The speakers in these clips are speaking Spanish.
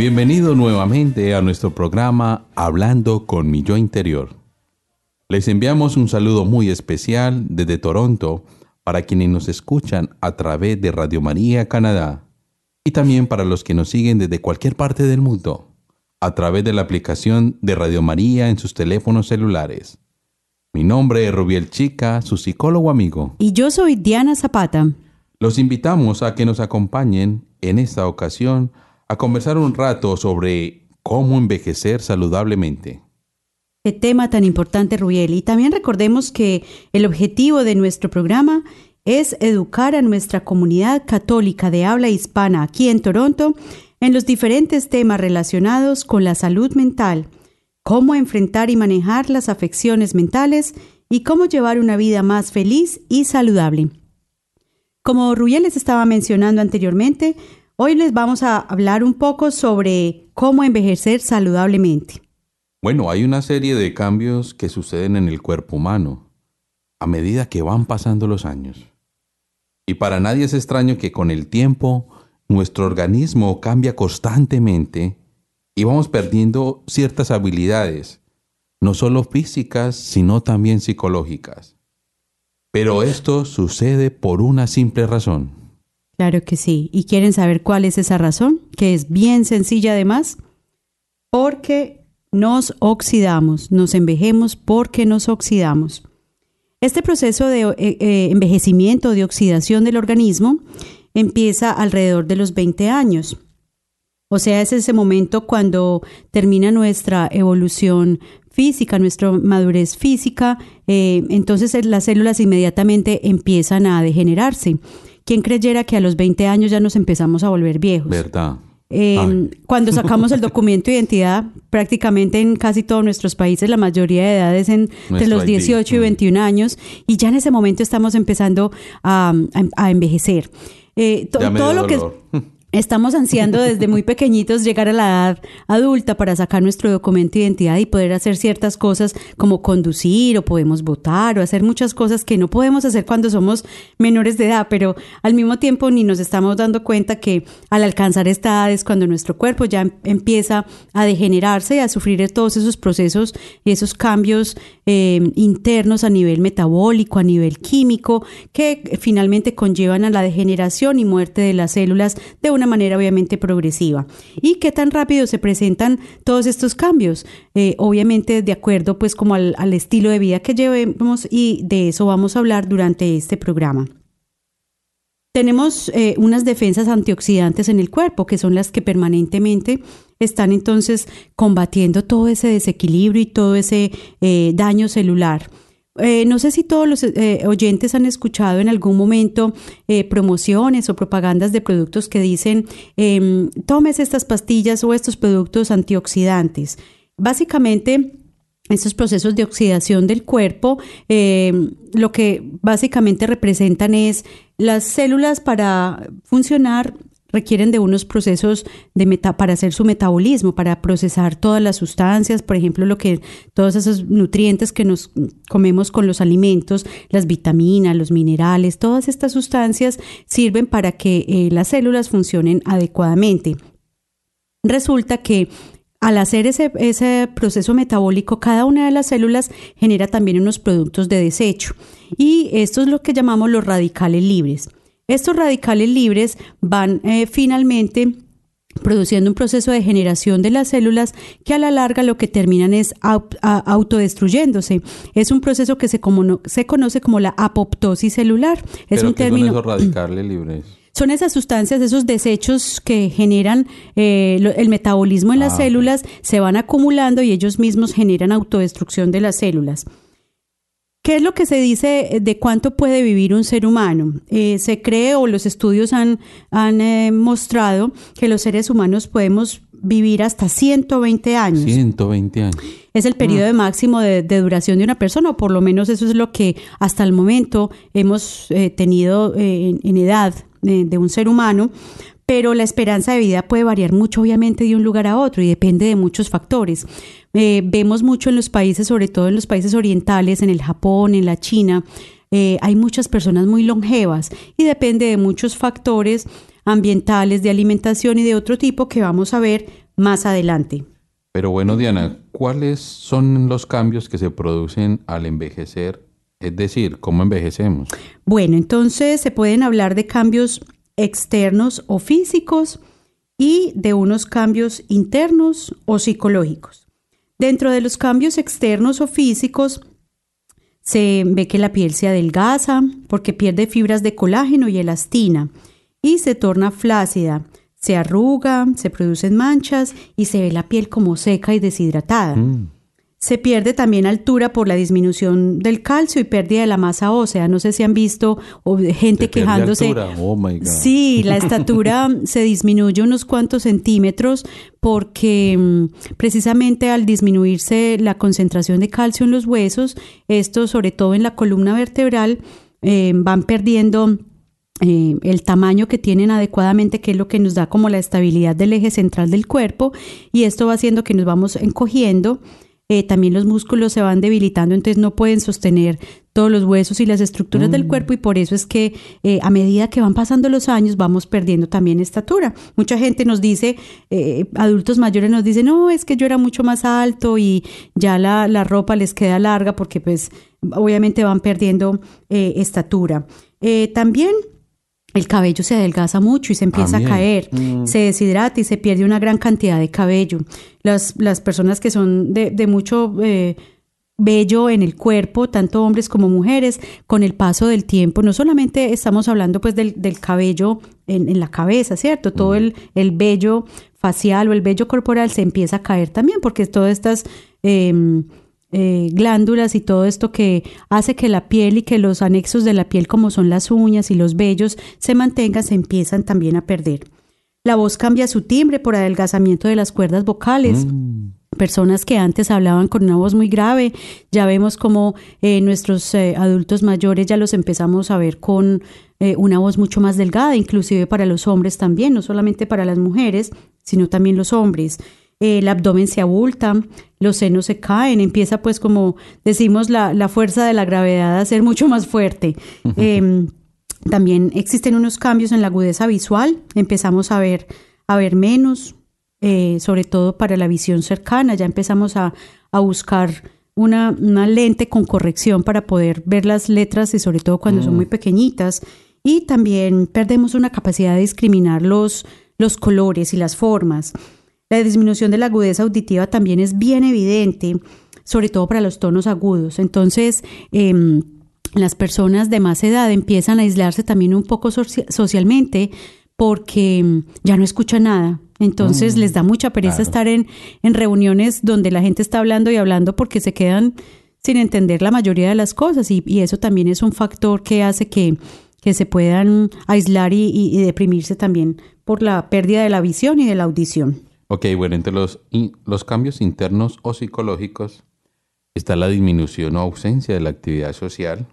Bienvenido nuevamente a nuestro programa Hablando con mi yo interior. Les enviamos un saludo muy especial desde Toronto para quienes nos escuchan a través de Radio María Canadá y también para los que nos siguen desde cualquier parte del mundo a través de la aplicación de Radio María en sus teléfonos celulares. Mi nombre es Rubiel Chica, su psicólogo amigo. Y yo soy Diana Zapata. Los invitamos a que nos acompañen en esta ocasión a conversar un rato sobre cómo envejecer saludablemente. Qué tema tan importante, Rubiel. Y también recordemos que el objetivo de nuestro programa es educar a nuestra comunidad católica de habla hispana aquí en Toronto en los diferentes temas relacionados con la salud mental, cómo enfrentar y manejar las afecciones mentales y cómo llevar una vida más feliz y saludable. Como Rubiel les estaba mencionando anteriormente, hoy les vamos a hablar un poco sobre cómo envejecer saludablemente. Bueno, hay una serie de cambios que suceden en el cuerpo humano a medida que van pasando los años. Y para nadie es extraño que con el tiempo nuestro organismo cambia constantemente y vamos perdiendo ciertas habilidades, no solo físicas, sino también psicológicas. Pero esto sucede por una simple razón. Claro que sí. ¿Y quieren saber cuál es esa razón? Que es bien sencilla además. Porque nos oxidamos, nos envejemos porque nos oxidamos. Este proceso de eh, eh, envejecimiento, de oxidación del organismo, empieza alrededor de los 20 años. O sea, es ese momento cuando termina nuestra evolución física, nuestra madurez física, eh, entonces las células inmediatamente empiezan a degenerarse. ¿Quién creyera que a los 20 años ya nos empezamos a volver viejos? ¿Verdad? Eh, cuando sacamos el documento de identidad, prácticamente en casi todos nuestros países, la mayoría de edades en, entre los ID, 18 y mm. 21 años, y ya en ese momento estamos empezando a, a- a envejecer. Eh, to- todo lo que dolor. estamos ansiando desde muy pequeñitos llegar a la edad adulta para sacar nuestro documento de identidad y poder hacer ciertas cosas como conducir o podemos votar o hacer muchas cosas que no podemos hacer cuando somos menores de edad, pero al mismo tiempo ni nos estamos dando cuenta que al alcanzar esta edad es cuando nuestro cuerpo ya em- empieza a degenerarse y a sufrir todos esos procesos y esos cambios eh, internos a nivel metabólico, a nivel químico, que finalmente conllevan a la degeneración y muerte de las células de una manera obviamente progresiva. ¿Y qué tan rápido se presentan todos estos cambios? Eh, obviamente de acuerdo pues como al, al estilo de vida que llevemos y de eso vamos a hablar durante este programa. Tenemos eh, unas defensas antioxidantes en el cuerpo, que son las que permanentemente están entonces combatiendo todo ese desequilibrio y todo ese eh, daño celular. Eh, no sé si todos los eh, oyentes han escuchado en algún momento eh, promociones o propagandas de productos que dicen, em, tomes estas pastillas o estos productos antioxidantes. Básicamente, estos procesos de oxidación del cuerpo, eh, lo que básicamente representan es las células para funcionar requieren de unos procesos de meta, para hacer su metabolismo, para procesar todas las sustancias, por ejemplo, lo que todos esos nutrientes que nos comemos con los alimentos, las vitaminas, los minerales, todas estas sustancias sirven para que eh, las células funcionen adecuadamente. Resulta que al hacer ese, ese proceso metabólico, cada una de las células genera también unos productos de desecho. Y esto es lo que llamamos los radicales libres. Estos radicales libres van eh, finalmente produciendo un proceso de generación de las células que a la larga lo que terminan es autodestruyéndose. Es un proceso que se, como- se conoce como la apoptosis celular. Es Pero un ¿qué son esos radicales libres? son esas sustancias, esos desechos que generan eh, lo- el metabolismo en las Ah, células, se van acumulando y ellos mismos generan autodestrucción de las células. ¿Qué es lo que se dice de cuánto puede vivir un ser humano? Eh, se cree o los estudios han, han eh, mostrado que los seres humanos podemos vivir hasta 120 años. 120 años. Es el periodo de máximo de, de duración de una persona, o por lo menos eso es lo que hasta el momento hemos eh, tenido eh, en, en edad eh, de un ser humano. Pero la esperanza de vida puede variar mucho, obviamente, de un lugar a otro y depende de muchos factores. Eh, vemos mucho en los países, sobre todo en los países orientales, en el Japón, en la China, eh, hay muchas personas muy longevas y depende de muchos factores ambientales, de alimentación y de otro tipo que vamos a ver más adelante. Pero bueno, Diana, ¿cuáles son los cambios que se producen al envejecer? Es decir, ¿cómo envejecemos? Bueno, entonces se pueden hablar de cambios externos o físicos y de unos cambios internos o psicológicos. Dentro de los cambios externos o físicos se ve que la piel se adelgaza porque pierde fibras de colágeno y elastina y se torna flácida, se arruga, se producen manchas y se ve la piel como seca y deshidratada. Se pierde también altura por la disminución del calcio y pérdida de la masa ósea. No sé si han visto o gente Se quejándose. Oh my God. Sí, la estatura se disminuye unos cuantos centímetros porque mm, precisamente al disminuirse la concentración de calcio en los huesos, esto sobre todo en la columna vertebral, eh, van perdiendo eh, el tamaño que tienen adecuadamente, que es lo que nos da como la estabilidad del eje central del cuerpo, y esto va haciendo que nos vamos encogiendo. Eh, también los músculos se van debilitando, entonces no pueden sostener todos los huesos y las estructuras del cuerpo y por eso es que eh, a medida que van pasando los años vamos perdiendo también estatura. Mucha gente nos dice, eh, adultos mayores nos dicen, no, es que yo era mucho más alto y ya la, la ropa les queda larga porque pues obviamente van perdiendo eh, estatura. También el cabello se adelgaza mucho y se empieza También. a caer, se deshidrata y se pierde una gran cantidad de cabello. Las, las personas que son de, de mucho eh, vello en el cuerpo, tanto hombres como mujeres, con el paso del tiempo, no solamente estamos hablando pues del, del cabello en, en la cabeza, ¿cierto? Todo el, el vello facial o el vello corporal se empieza a caer también porque todas estas... em, eh, glándulas y todo esto que hace que la piel y que los anexos de la piel como son las uñas y los vellos se mantengan, se empiezan también a perder. La voz cambia su timbre por adelgazamiento de las cuerdas vocales. Personas que antes hablaban con una voz muy grave, ya vemos como eh, nuestros eh, adultos mayores ya los empezamos a ver con eh, una voz mucho más delgada, inclusive para los hombres también, no solamente para las mujeres, sino también los hombres el abdomen se abulta, los senos se caen, empieza pues como decimos la, la fuerza de la gravedad a ser mucho más fuerte. Eh, también existen unos cambios en la agudeza visual, empezamos a ver, a ver menos, eh, sobre todo para la visión cercana, ya empezamos a, a buscar una, una lente con corrección para poder ver las letras y sobre todo cuando son muy pequeñitas. Y también perdemos una capacidad de discriminar los, los colores y las formas. La disminución de la agudeza auditiva también es bien evidente, sobre todo para los tonos agudos. Entonces, em, las personas de más edad empiezan a aislarse también un poco soci- socialmente porque em, ya no escuchan nada. Entonces les da mucha pereza claro. estar en, en reuniones donde la gente está hablando y hablando porque se quedan sin entender la mayoría de las cosas y, y eso también es un factor que hace que, que se puedan aislar y, y- y deprimirse también por la pérdida de la visión y de la audición. Ok, bueno, entre los, los cambios internos o psicológicos está la disminución o ausencia de la actividad social,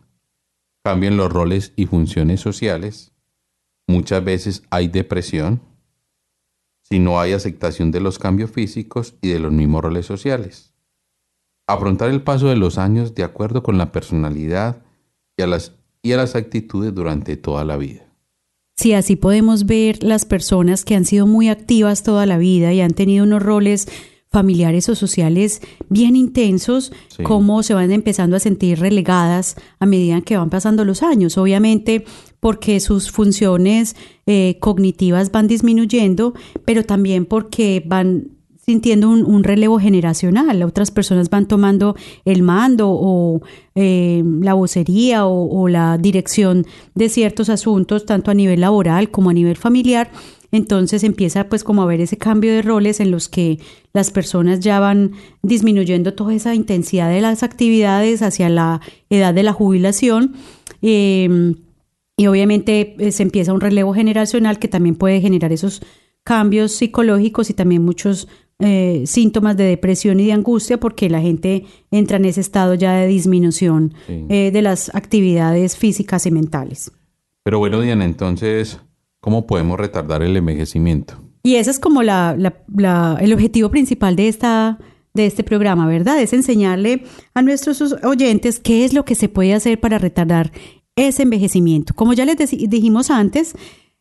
cambian los roles y funciones sociales, muchas veces hay depresión, si no hay aceptación de los cambios físicos y de los mismos roles sociales. Afrontar el paso de los años de acuerdo con la personalidad y a las, y a las actitudes durante toda la vida. Sí, así podemos ver las personas que han sido muy activas toda la vida y han tenido unos roles familiares o sociales bien intensos, Sí. cómo se van empezando a sentir relegadas a medida que van pasando los años. Obviamente, porque sus funciones eh, cognitivas van disminuyendo, pero también porque van sintiendo un, un relevo generacional. Otras personas van tomando el mando o eh, la vocería o, la dirección de ciertos asuntos, tanto a nivel laboral como a nivel familiar. Entonces empieza pues como a ver ese cambio de roles en los que las personas ya van disminuyendo toda esa intensidad de las actividades hacia la edad de la jubilación. Eh, y obviamente eh, se empieza un relevo generacional que también puede generar esos cambios psicológicos y también muchos eh, síntomas de depresión y de angustia porque la gente entra en ese estado ya de disminución Sí. eh, de las actividades físicas y mentales. Pero bueno, Diana, entonces, ¿cómo podemos retardar el envejecimiento? Y ese es como la, la- la- el objetivo principal de, esta, de este programa, ¿verdad? Es enseñarle a nuestros oyentes qué es lo que se puede hacer para retardar ese envejecimiento. Como ya les dijimos antes,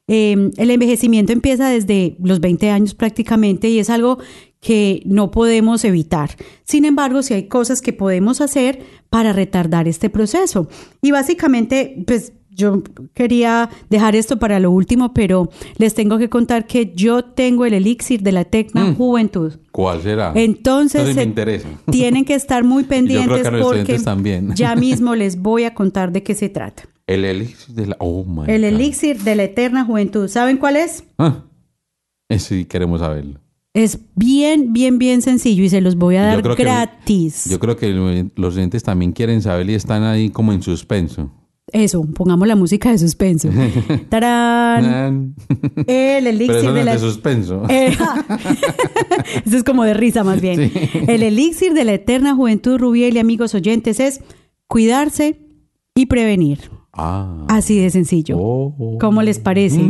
eh, el envejecimiento empieza desde los 20 años prácticamente y es algo que no podemos evitar. Sin embargo, sí hay cosas que podemos hacer para retardar este proceso. Y básicamente, pues yo quería dejar esto para lo último, pero les tengo que contar que yo tengo el elixir de la eterna juventud. ¿Cuál será? Entonces, sí me se- interesa. tienen que estar muy pendientes los porque también. ya mismo les voy a contar de qué se trata. El elixir de la... Oh, my El God. elixir de la eterna juventud. ¿Saben cuál es? Ah, sí queremos saberlo. Es bien, bien, bien sencillo y se los voy a Yo dar que- gratis. Yo creo que lo- los oyentes también quieren saber y están ahí como en suspenso. Eso, pongamos la música de suspenso. ¡Tarán! El Pero elixir eso de es la de suspenso. Eh, Eso es como de risa más bien. El elixir de la eterna juventud, Rubiel y amigos oyentes, es cuidarse y prevenir. Ah. Así de sencillo. Oh. ¿Cómo les parece?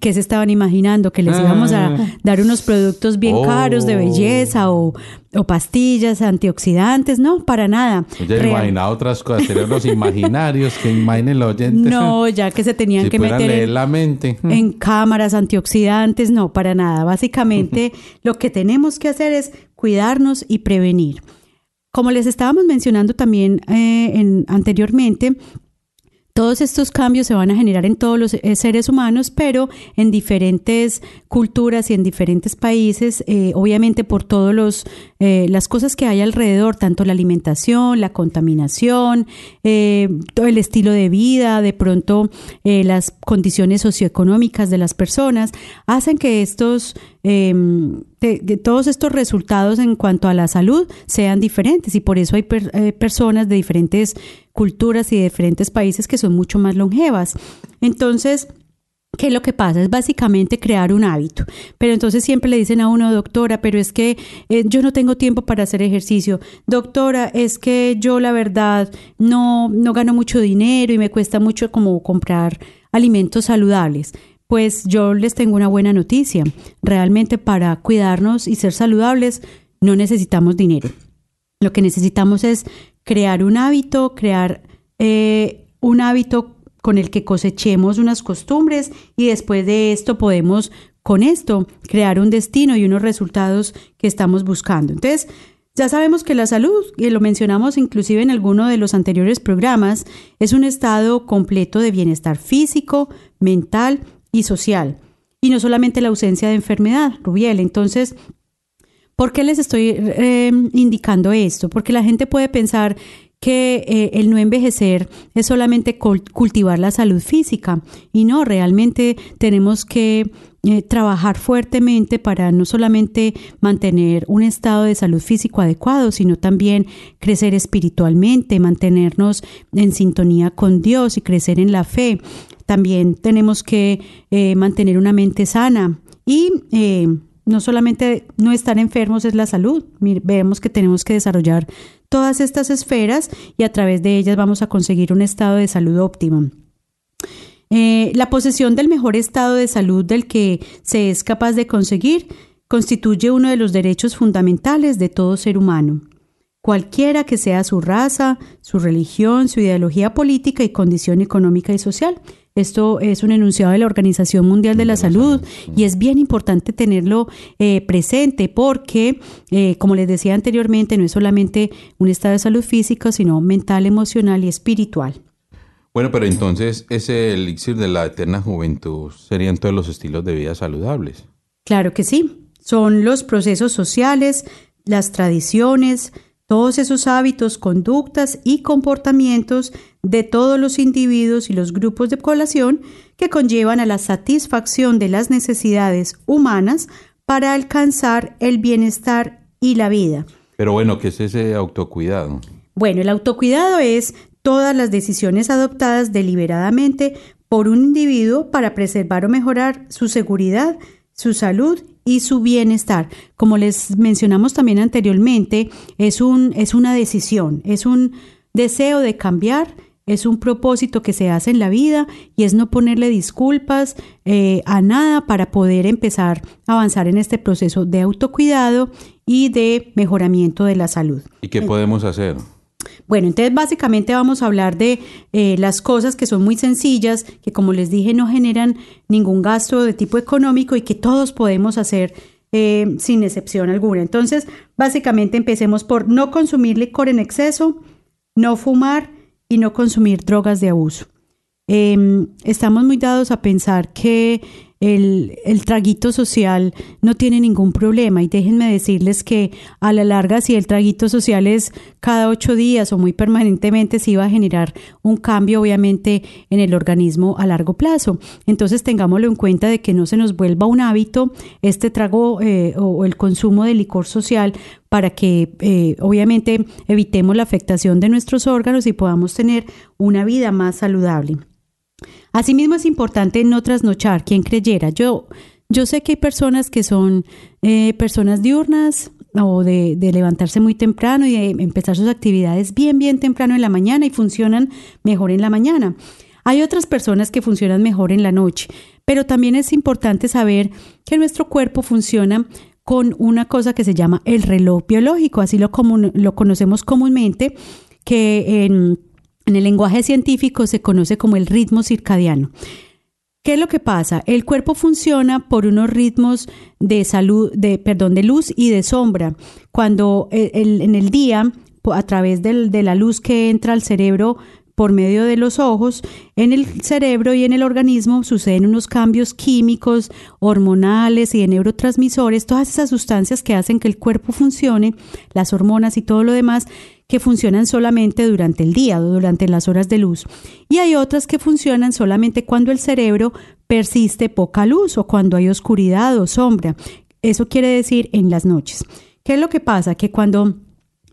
¿Qué se estaban imaginando? ¿Que les íbamos a dar unos productos bien Oh. caros de belleza o, o pastillas antioxidantes? No, para nada. Real- imaginaba otras cosas, serían los imaginarios que imaginen los oyentes. No, ya que se tenían si que meter leer en, la mente. en cámaras antioxidantes, no, para nada. Básicamente lo que tenemos que hacer es cuidarnos y prevenir. Como les estábamos mencionando también eh, en- anteriormente, todos estos cambios se van a generar en todos los eh, seres humanos, pero en diferentes culturas y en diferentes países, eh, obviamente por todos los eh, las cosas que hay alrededor, tanto la alimentación, la contaminación, eh, todo el estilo de vida, de pronto las condiciones socioeconómicas de las personas, hacen que estos de todos estos resultados en cuanto a la salud sean diferentes y por eso hay per- personas de diferentes culturas y de diferentes países que son mucho más longevas. Entonces, ¿Qué es lo que pasa? Es básicamente crear un hábito. Pero entonces siempre le dicen a uno, doctora, pero es que eh, yo no tengo tiempo para hacer ejercicio. Doctora, es que yo la verdad no, no gano mucho dinero y me cuesta mucho como comprar alimentos saludables. Pues yo les tengo una buena noticia. Realmente para cuidarnos y ser saludables no necesitamos dinero. Lo que necesitamos es crear un hábito, crear eh, un hábito con el que cosechemos unas costumbres y después de esto podemos con esto crear un destino y unos resultados que estamos buscando. Entonces, ya sabemos que la salud, y lo mencionamos inclusive en alguno de los anteriores programas, es un estado completo de bienestar físico, mental y social. Y no solamente la ausencia de enfermedad, Rubiel. Entonces, ¿Por qué les estoy eh, indicando esto? Porque la gente puede pensar que eh, el no envejecer es solamente cul- cultivar la salud física y no, realmente tenemos que eh, trabajar fuertemente para no solamente mantener un estado de salud físico adecuado, sino también crecer espiritualmente, mantenernos en sintonía con Dios y crecer en la fe. También tenemos que eh, mantener una mente sana y no solamente no estar enfermos es la salud. Vemos que tenemos que desarrollar todas estas esferas y a través de ellas vamos a conseguir un estado de salud óptimo. Eh, la posesión del mejor estado de salud del que se es capaz de conseguir constituye uno de los derechos fundamentales de todo ser humano, cualquiera que sea su raza, su religión, su ideología política y condición económica y social. Esto es un enunciado de la Organización Mundial de la Salud y es bien importante tenerlo eh, presente porque, eh, como les decía anteriormente, no es solamente un estado de salud físico, sino mental, emocional y espiritual. Bueno, pero entonces ese elixir de la eterna juventud serían todos los estilos de vida saludables. Claro que sí. Son los procesos sociales, las tradiciones, todos esos hábitos, conductas y comportamientos de todos los individuos y los grupos de población que conllevan a la satisfacción de las necesidades humanas para alcanzar el bienestar y la vida. Pero bueno, ¿qué es ese autocuidado? Bueno, el autocuidado es todas las decisiones adoptadas deliberadamente por un individuo para preservar o mejorar su seguridad, su salud y su bienestar. Como les mencionamos también anteriormente, es, un, es una decisión, es un deseo de cambiar, es un propósito que se hace en la vida y es no ponerle disculpas eh, a nada para poder empezar a avanzar en este proceso de autocuidado y de mejoramiento de la salud. ¿Y qué podemos hacer? Bueno, entonces básicamente vamos a hablar de eh, las cosas que son muy sencillas, que como les dije no generan ningún gasto de tipo económico y que todos podemos hacer eh, sin excepción alguna. Entonces, básicamente empecemos por no consumir licor en exceso, no fumar y no consumir drogas de abuso. Em, estamos muy dados a pensar que el, el, traguito social no tiene ningún problema. Y déjenme decirles que a la larga, si el traguito social es cada ocho días o muy permanentemente, sí va a generar un cambio, obviamente, en el organismo a largo plazo. Entonces, tengámoslo en cuenta de que no se nos vuelva un hábito este trago eh, o, el consumo de licor social para que, eh, obviamente, evitemos la afectación de nuestros órganos y podamos tener una vida más saludable. Asimismo es importante no trasnochar, quien creyera. Yo, yo sé que hay personas que son eh, personas diurnas o de, levantarse muy temprano y de empezar sus actividades bien, bien temprano en la mañana y funcionan mejor en la mañana. Hay otras personas que funcionan mejor en la noche, pero también es importante saber que nuestro cuerpo funciona con una cosa que se llama el reloj biológico, así lo, lo conocemos comúnmente, que en en el lenguaje científico se conoce como el ritmo circadiano. ¿Qué es lo que pasa? El cuerpo funciona por unos ritmos de salud, de perdón, de luz y de sombra. Cuando eh, en el día, a través de la luz que entra al cerebro por medio de los ojos, en el cerebro y en el organismo suceden unos cambios químicos, hormonales y de neurotransmisores, todas esas sustancias que hacen que el cuerpo funcione, las hormonas y todo lo demás, que funcionan solamente durante el día o durante las horas de luz. Y hay otras que funcionan solamente cuando el cerebro persiste poca luz o cuando hay oscuridad o sombra. Eso quiere decir en las noches. ¿Qué es lo que pasa? Que cuando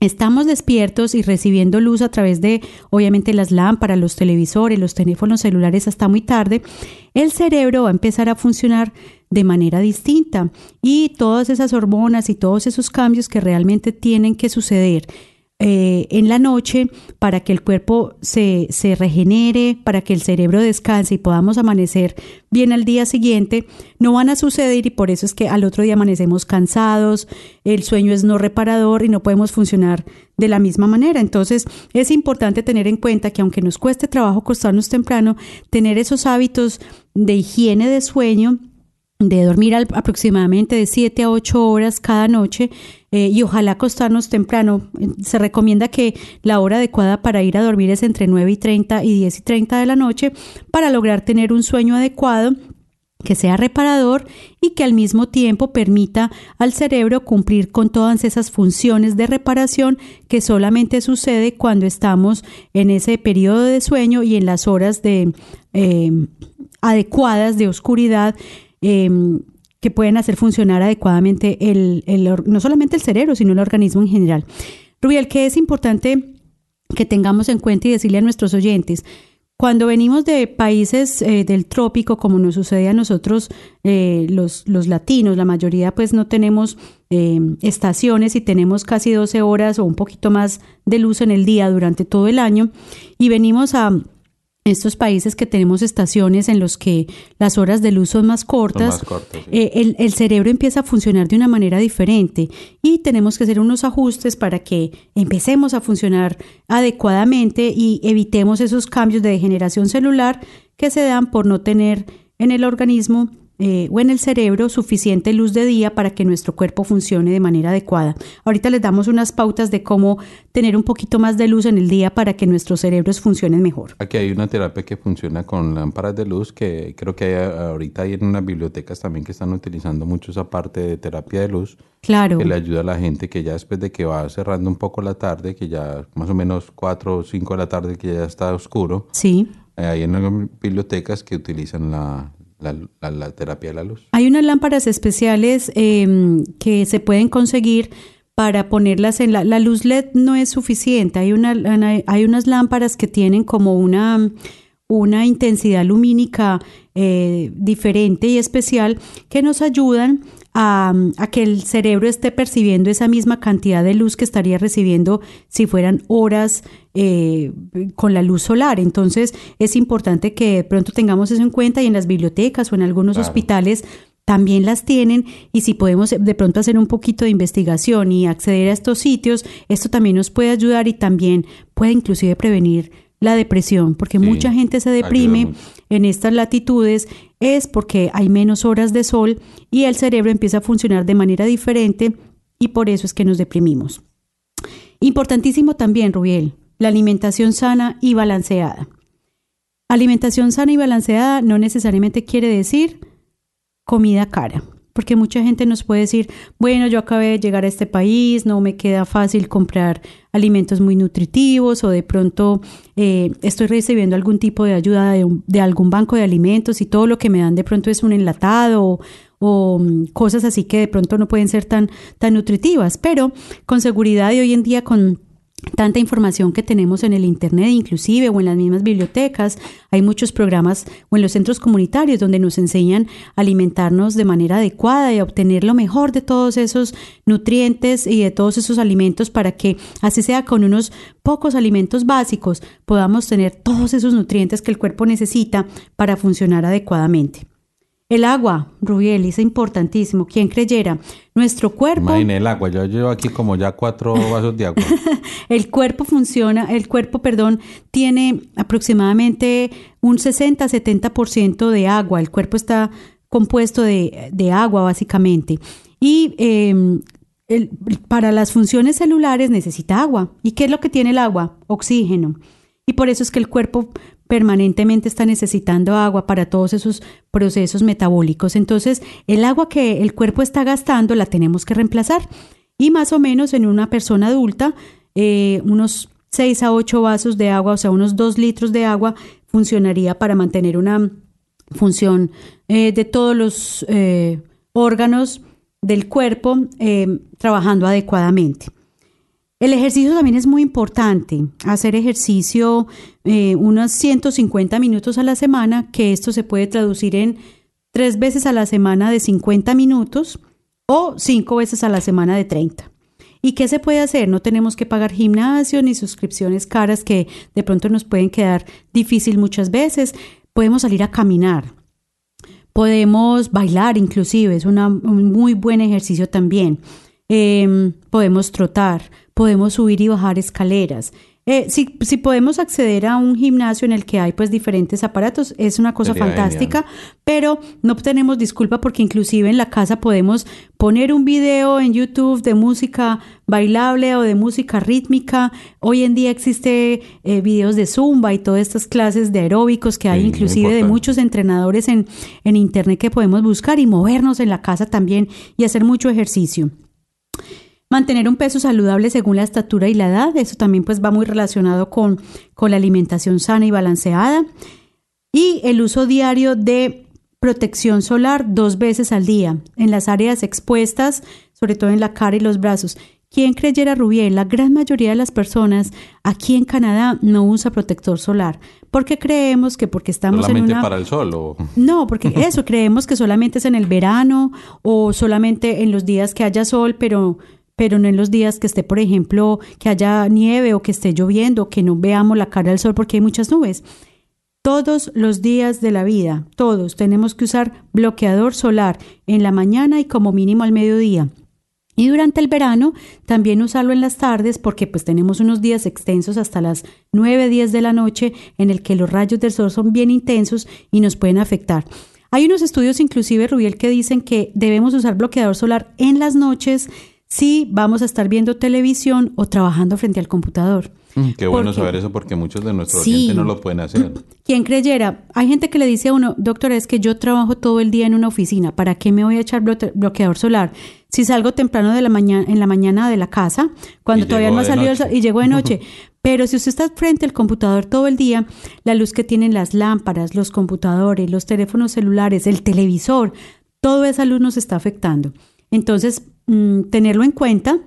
estamos despiertos y recibiendo luz a través de, obviamente, las lámparas, los televisores, los teléfonos celulares hasta muy tarde, el cerebro va a empezar a funcionar de manera distinta y todas esas hormonas y todos esos cambios que realmente tienen que suceder eh, en la noche para que el cuerpo se, se, regenere, para que el cerebro descanse y podamos amanecer bien al día siguiente, no van a suceder y por eso es que al otro día amanecemos cansados, el sueño es no reparador y no podemos funcionar de la misma manera. Entonces es importante tener en cuenta que aunque nos cueste trabajo acostarnos temprano, tener esos hábitos de higiene de sueño, de dormir aproximadamente de 7 a 8 horas cada noche eh, y ojalá acostarnos temprano. Se recomienda que la hora adecuada para ir a dormir es entre 9 y 30 y 10 y 30 de la noche para lograr tener un sueño adecuado que sea reparador y que al mismo tiempo permita al cerebro cumplir con todas esas funciones de reparación que solamente sucede cuando estamos en ese periodo de sueño y en las horas de eh, adecuadas de oscuridad Em, que pueden hacer funcionar adecuadamente el, no solamente el cerebro, sino el organismo en general. Rubiel, que es importante que tengamos en cuenta y decirle a nuestros oyentes, cuando venimos de países eh, del trópico, como nos sucede a nosotros eh, los, los, latinos, la mayoría pues no tenemos em, estaciones y tenemos casi 12 horas o un poquito más de luz en el día durante todo el año y venimos a estos países que tenemos estaciones en los que las horas de luz son más cortas, eh, el, el, cerebro empieza a funcionar de una manera diferente. Y tenemos que hacer unos ajustes para que empecemos a funcionar adecuadamente y evitemos esos cambios de degeneración celular que se dan por no tener en el organismo eh, o en el cerebro suficiente luz de día para que nuestro cuerpo funcione de manera adecuada. Ahorita les damos unas pautas de cómo tener un poquito más de luz en el día para que nuestros cerebros funcionen mejor. Aquí hay una terapia que funciona con lámparas de luz que creo que hay, ahorita hay en unas bibliotecas también que están utilizando mucho esa parte de terapia de luz Claro. que le ayuda a la gente que ya después de que va cerrando un poco la tarde, que ya más o menos 4 o 5 de la tarde que ya está oscuro, Sí. eh, hay en algunas bibliotecas que utilizan la, la- la- terapia de la luz. Hay unas lámparas especiales eh, que se pueden conseguir para ponerlas en la, la luz LED no es suficiente. Hay, una, hay unas lámparas que tienen como una, una intensidad lumínica eh, diferente y especial que nos ayudan a, a que el cerebro esté percibiendo esa misma cantidad de luz que estaría recibiendo si fueran horas eh, con la luz solar. Entonces es importante que de pronto tengamos eso en cuenta y en las bibliotecas o en algunos Claro. hospitales también las tienen y si podemos de pronto hacer un poquito de investigación y acceder a estos sitios, esto también nos puede ayudar y también puede inclusive prevenir la depresión, porque Sí, mucha gente se deprime en estas latitudes es porque hay menos horas de sol y el cerebro empieza a funcionar de manera diferente y por eso es que nos deprimimos. Importantísimo también, Rubiel, la alimentación sana y balanceada. Alimentación sana y balanceada no necesariamente quiere decir comida cara, porque mucha gente nos puede decir, bueno, yo acabé de llegar a este país, no me queda fácil comprar alimentos muy nutritivos o de pronto eh, estoy recibiendo algún tipo de ayuda de, un- de algún banco de alimentos y todo lo que me dan de pronto es un enlatado o, mm, cosas así que de pronto no pueden ser tan, tan nutritivas, pero con seguridad y hoy en día con tanta información que tenemos en el Internet, inclusive, o en las mismas bibliotecas. Hay muchos programas o en los centros comunitarios donde nos enseñan a alimentarnos de manera adecuada y a obtener lo mejor de todos esos nutrientes y de todos esos alimentos para que, así sea con unos pocos alimentos básicos, podamos tener todos esos nutrientes que el cuerpo necesita para funcionar adecuadamente. El agua, Rubiel, es importantísimo. ¿Quién creyera? Nuestro cuerpo... Imagine el agua, yo llevo aquí como ya cuatro vasos de agua. El cuerpo funciona, el cuerpo, perdón, tiene aproximadamente un 60-70% de agua. El cuerpo está compuesto de, de agua, básicamente. Y eh, el- para las funciones celulares necesita agua. ¿Y qué es lo que tiene el agua? Oxígeno. Y por eso es que el cuerpo permanentemente está necesitando agua para todos esos procesos metabólicos. Entonces, el agua que el cuerpo está gastando la tenemos que reemplazar. Y más o menos en una persona adulta, eh, unos 6 a 8 vasos de agua, o sea, unos 2 litros de agua, funcionaría para mantener una función eh, de todos los eh, órganos del cuerpo trabajando adecuadamente. El ejercicio también es muy importante. Hacer ejercicio eh, unos 150 minutos a la semana, que esto se puede traducir en tres veces a la semana de 50 minutos o cinco veces a la semana de 30. ¿Y qué se puede hacer? No tenemos que pagar gimnasio ni suscripciones caras que de pronto nos pueden quedar difícil muchas veces. Podemos salir a caminar. Podemos bailar inclusive, es un muy buen ejercicio también. Eh, podemos trotar, podemos subir y bajar escaleras. Eh, si, si podemos acceder a un gimnasio en el que hay pues diferentes aparatos, es una cosa Sería fantástica, pero no tenemos disculpa porque inclusive en la casa podemos poner un video en YouTube de música bailable o de música rítmica. Hoy en día existe eh, videos de zumba y todas estas clases de aeróbicos que hay Sí, inclusive de muchos entrenadores en, en internet que podemos buscar y movernos en la casa también y hacer mucho ejercicio. Mantener un peso saludable según la estatura y la edad, eso también pues va muy relacionado con, con la alimentación sana y balanceada. Y el uso diario de protección solar dos veces al día en las áreas expuestas, sobre todo en la cara y los brazos. ¿Quién creyera, Rubiel? La gran mayoría de las personas aquí en Canadá no usa protector solar porque creemos que porque estamos en Solamente una... para el sol o... No, porque eso creemos que solamente es en el verano o solamente en los días que haya sol, pero, pero no en los días que esté, por ejemplo, que haya nieve o que esté lloviendo, que no veamos la cara del sol porque hay muchas nubes. Todos los días de la vida, todos tenemos que usar bloqueador solar en la mañana y como mínimo al mediodía. Y durante el verano también usarlo en las tardes porque pues tenemos unos días extensos hasta las 9, 10 de la noche en el que los rayos del sol son bien intensos y nos pueden afectar. Hay unos estudios inclusive, Rubiel, que dicen que debemos usar bloqueador solar en las noches si vamos a estar viendo televisión o trabajando frente al computador. Mm, Qué bueno Porque- saber eso porque muchos de nuestros Sí. oyentes no lo pueden hacer. Quien creyera, hay gente que le dice a uno, doctor, es que yo trabajo todo el día en una oficina, ¿para qué me voy a echar bloqueador solar? Si salgo temprano de la mañana, en la mañana de la casa, cuando Y todavía no ha salido el sol y llego de noche. Pero si usted está frente al computador todo el día, la luz que tienen las lámparas, los computadores, los teléfonos celulares, el televisor, toda esa luz nos está afectando. Entonces, mm, tenerlo en cuenta,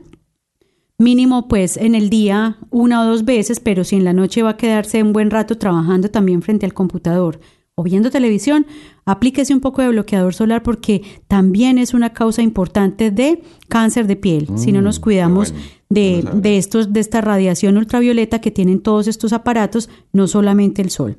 mínimo pues en el día una o dos veces, pero si en la noche va a quedarse un buen rato trabajando también frente al computador o viendo televisión, aplíquese un poco de bloqueador solar porque también es una causa importante de cáncer de piel. si no Mm, nos cuidamos bueno. de, de estos, de esta radiación ultravioleta que tienen todos estos aparatos, no solamente el sol.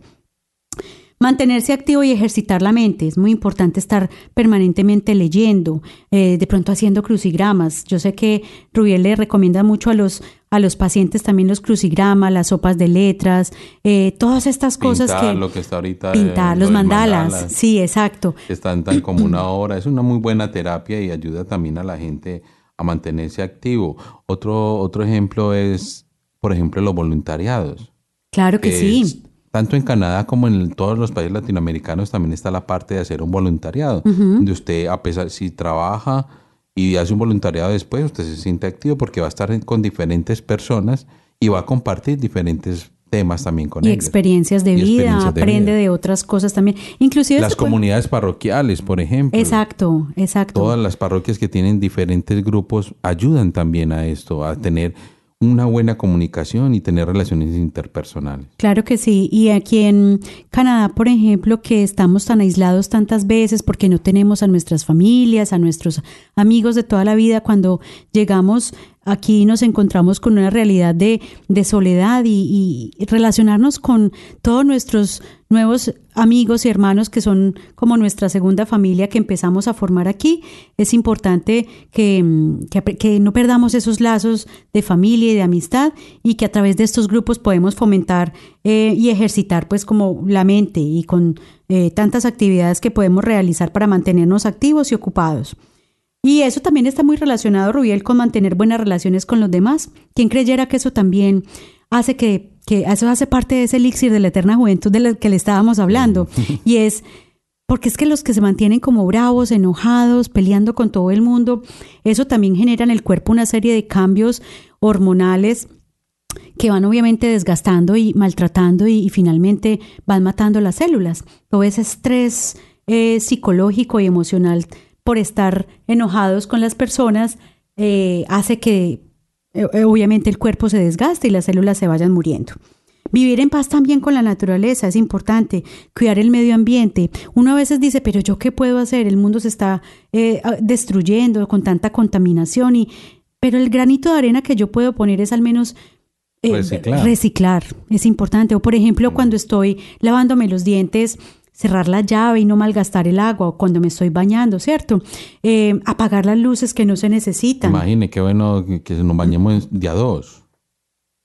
Mantenerse activo y ejercitar la mente. Es muy importante estar permanentemente leyendo, eh, de pronto haciendo crucigramas. Yo sé que Rubiel le recomienda mucho a los, a los pacientes también los crucigramas, las sopas de letras, eh, todas estas cosas Pintar, que... lo que está ahorita. pintar, lo los mandalas. mandala, Sí, exacto. Están tan como una hora. Es una muy buena terapia y ayuda también a la gente a mantenerse activo. Otro, otro ejemplo es, por ejemplo, los voluntariados. Claro que que sí. es- tanto en Canadá como en todos los países latinoamericanos también está la parte de hacer un voluntariado, donde usted, a pesar si trabaja y hace un voluntariado después, usted se siente activo porque va a estar con diferentes personas y va a compartir diferentes temas también con Y ellos. experiencias de Y vida, experiencias de aprende vida. de otras cosas también. Inclusive... Las puede- comunidades parroquiales, por ejemplo. Exacto, exacto. Todas las parroquias que tienen diferentes grupos ayudan también a esto, a tener una buena comunicación y tener relaciones interpersonales. Claro que sí. Y aquí en Canadá, por ejemplo, que estamos tan aislados tantas veces porque no tenemos a nuestras familias, a nuestros amigos de toda la vida, cuando llegamos aquí nos encontramos con una realidad de, soledad y, relacionarnos con todos nuestros nuevos amigos y hermanos que son como nuestra segunda familia que empezamos a formar aquí. Es importante que, mm, que no perdamos esos lazos de familia y de amistad y que a través de estos grupos podemos fomentar eh, y ejercitar pues como la mente y con eh, tantas actividades que podemos realizar para mantenernos activos y ocupados. Y eso también está muy relacionado, Rubiel, con mantener buenas relaciones con los demás. ¿Quién creyera que eso también hace que, que eso hace parte de ese elixir de la eterna juventud del que le estábamos hablando? Y es porque es que los que se mantienen como bravos, enojados, peleando con todo el mundo, eso también genera en el cuerpo una serie de cambios hormonales que van obviamente desgastando y maltratando y, y finalmente van matando las células. Todo ese estrés eh, psicológico y emocional por estar enojados con las personas eh, hace que eh, eh, obviamente el cuerpo se desgaste y las células se vayan muriendo. Vivir en paz también con la naturaleza es importante, cuidar el medio ambiente. Uno a veces dice, pero yo qué puedo hacer? El mundo se está eh, ah, destruyendo con tanta contaminación y pero el granito de arena que yo puedo poner es al menos eh, Reciclar. reciclar, es importante. O por ejemplo, cuando estoy lavándome los dientes, cerrar la llave y no malgastar el agua, cuando me estoy bañando, ¿cierto? Eh, apagar las luces que no se necesitan. Imagine qué bueno que, que nos bañemos día dos.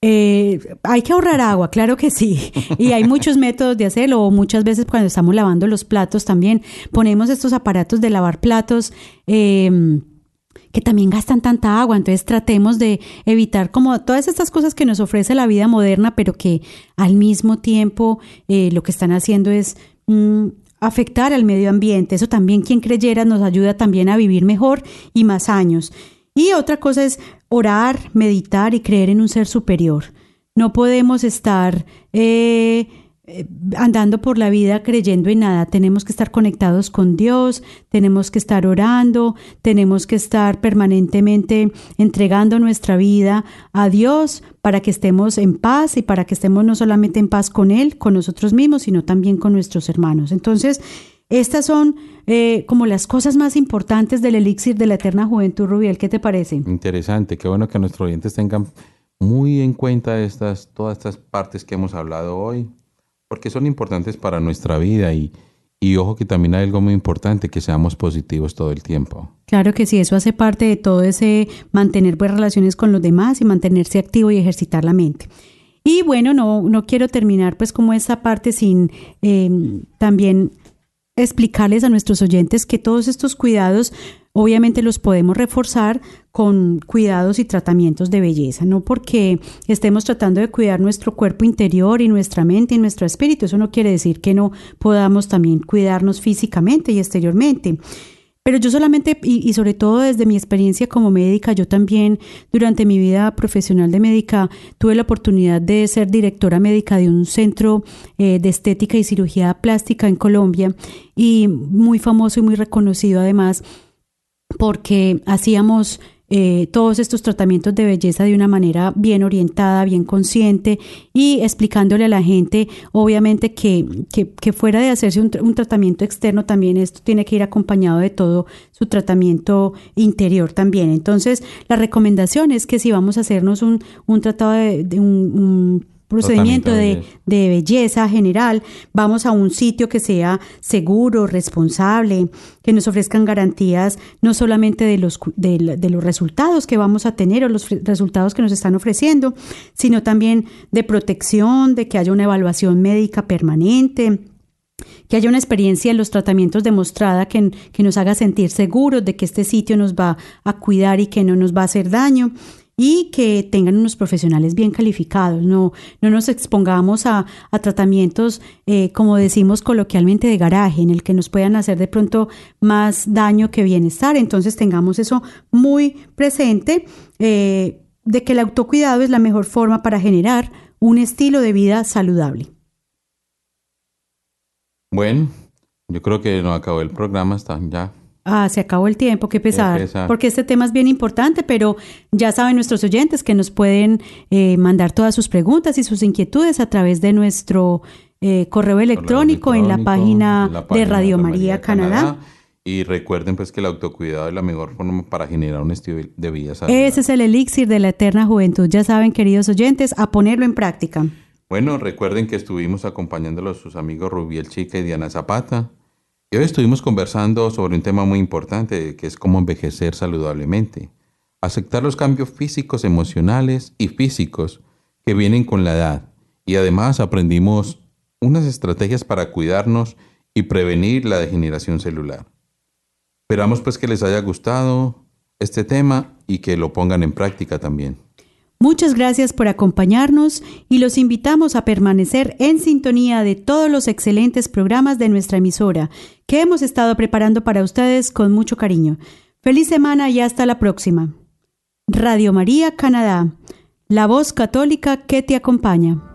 Eh, hay que ahorrar agua, claro que sí. Y hay muchos métodos de hacerlo. O muchas veces cuando estamos lavando los platos también ponemos estos aparatos de lavar platos. eh, que también gastan tanta agua, entonces tratemos de evitar como todas estas cosas que nos ofrece la vida moderna, pero que al mismo tiempo eh, lo que están haciendo es mm, afectar al medio ambiente. Eso también, quien creyera, nos ayuda también a vivir mejor y más años. Y otra cosa es orar, meditar y creer en un ser superior. No podemos estar eh, eh, andando por la vida creyendo en nada. Tenemos que estar conectados con Dios, tenemos que estar orando, tenemos que estar permanentemente entregando nuestra vida a Dios para que estemos en paz y para que estemos no solamente en paz con Él, con nosotros mismos, sino también con nuestros hermanos. Entonces, estas son eh, como las cosas más importantes del elixir de la eterna juventud, Rubiel. ¿Qué te parece? Interesante, qué bueno que nuestros oyentes tengan muy en cuenta estas, todas estas partes que hemos hablado hoy, porque son importantes para nuestra vida y, y ojo que también hay algo muy importante, que seamos positivos todo el tiempo. Claro que sí, eso hace parte de todo ese mantener buenas relaciones con los demás y mantenerse activo y ejercitar la mente. Y bueno, no, no quiero terminar pues como esa parte sin eh, también explicarles a nuestros oyentes que todos estos cuidados obviamente los podemos reforzar con cuidados y tratamientos de belleza, no porque estemos tratando de cuidar nuestro cuerpo interior y nuestra mente y nuestro espíritu, eso no quiere decir que no podamos también cuidarnos físicamente y exteriormente. Pero yo solamente, y, sobre todo desde mi experiencia como médica, yo también durante mi vida profesional de médica tuve la oportunidad de ser directora médica de un centro eh, de estética y cirugía plástica en Colombia y muy famoso y muy reconocido además porque hacíamos eh, todos estos tratamientos de belleza de una manera bien orientada, bien consciente y explicándole a la gente, obviamente, que, que, fuera de hacerse un, tratamiento externo, también esto tiene que ir acompañado de todo su tratamiento interior también. Entonces, la recomendación es que si vamos a hacernos un, un tratado de, un procedimiento de, de, belleza general, vamos a un sitio que sea seguro, responsable, que nos ofrezcan garantías no solamente de los, de, de, los resultados que vamos a tener o los resultados que nos están ofreciendo, sino también de protección, de que haya una evaluación médica permanente, que haya una experiencia en los tratamientos demostrada que, que nos haga sentir seguros de que este sitio nos va a cuidar y que no nos va a hacer daño y que tengan unos profesionales bien calificados. No, no nos expongamos a, tratamientos, eh, como decimos coloquialmente, de garaje, en el que nos puedan hacer de pronto más daño que bienestar. Entonces tengamos eso muy presente, eh, de que el autocuidado es la mejor forma para generar un estilo de vida saludable. Bueno, yo creo que no acabó el programa, está ya Ah, se acabó el tiempo, qué pesar, porque este tema es bien importante, pero ya saben nuestros oyentes que nos pueden eh, mandar todas sus preguntas y sus inquietudes a través de nuestro eh, correo, electrónico en la página, de Radio María, Canadá. Y recuerden pues que el autocuidado es la mejor forma para generar un estilo de vida saludable. Ese es el elixir de la eterna juventud, ya saben queridos oyentes, a ponerlo en práctica. Bueno, recuerden que estuvimos acompañándolos sus amigos Rubiel Chica y Diana Zapata hoy estuvimos conversando sobre un tema muy importante que es cómo envejecer saludablemente. Aceptar los cambios físicos, emocionales y físicos que vienen con la edad. Y además aprendimos unas estrategias para cuidarnos y prevenir la degeneración celular. Esperamos pues que les haya gustado este tema y que lo pongan en práctica también. Muchas gracias por acompañarnos y los invitamos a permanecer en sintonía de todos los excelentes programas de nuestra emisora que hemos estado preparando para ustedes con mucho cariño. Feliz semana y hasta la próxima. Radio María Canadá, la voz católica que te acompaña.